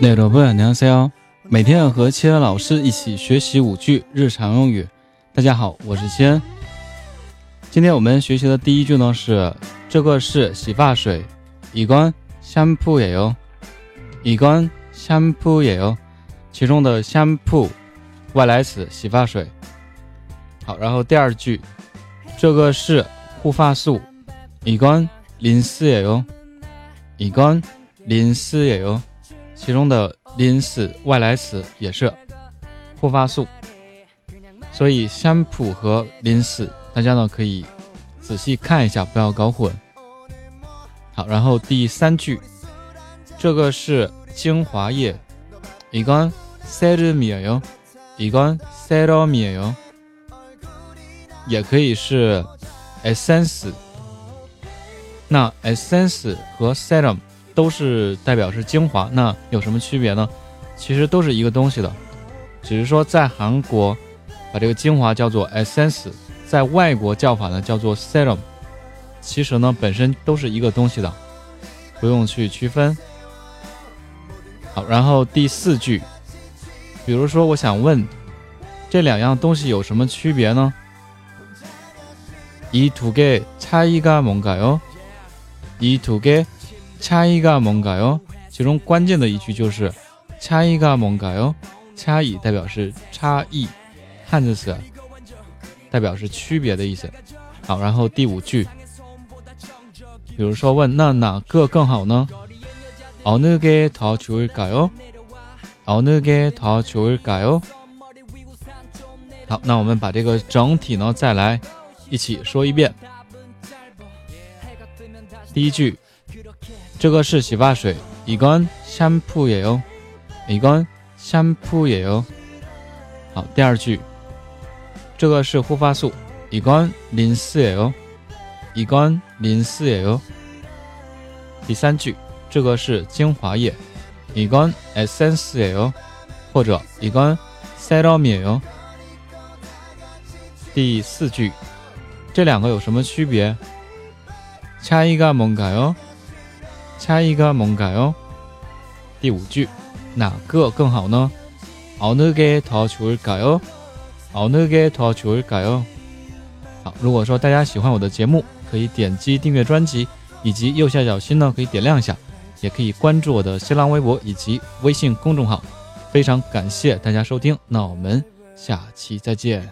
那罗布你好，C 每天和七恩老师一起学习五句日常用语。大家好，我是七恩。今天我们学习的第一句呢是这个是洗发水，이건샴푸예 요， 이건샴푸예 요。 其中的 shampoo 外来词洗发水。好，然后第二句，这个是 护发素，이건린스예 요， 이건린스예 요。 其中的 lins 外来词也是护发素。所以香普和林斯，大家呢可以仔细看一下，不要搞混。好，然后第三句，这个是精华液，이건세럼이에 요， 이건세럼이에 요， 也可以是 essence。那 essence 和 serum 都是代表是精华，那有什么区别呢？其实都是一个东西的，只是说在韩国。把这个精华叫做 essence，在外国叫法呢叫做 serum，其实呢本身都是一个东西的，不用去区分。好，然后第四句，比如说我想问这两样东西有什么区别呢？ 이두개차이가뭔가 요？ 이두개차이가뭔가 요？ 其中关键的一句就是차이가뭔가 요？ 差异代表是差异。汉字词代表是区别的意思。好，然后第五句，比如说问那哪个更好呢？어느게더좋을까 요？ 어느게더좋을까 요？ 好，那我们把这个整体呢再来 一起说一遍。第一句，这个是洗发水，이건샴푸예 요， 이건샴푸예 요。 好，第二句。这个是护发素，이건린스예 요， 이건린스예 요。 第三句，这个是精华液，이건에센스예 요， 或者이건세럼이에 요。 第四句， 这两个有什么区别？차이가뭔가 요？ 차이가뭔가 요？ 第五句，哪个更好呢？어느게더좋을까 요？ 好，那个多久会改哦？好，如果说大家喜欢我的节目，可以点击订阅专辑，以及右下角心呢可以点亮一下，也可以关注我的新浪微博以及微信公众号。非常感谢大家收听，那我们下期再见。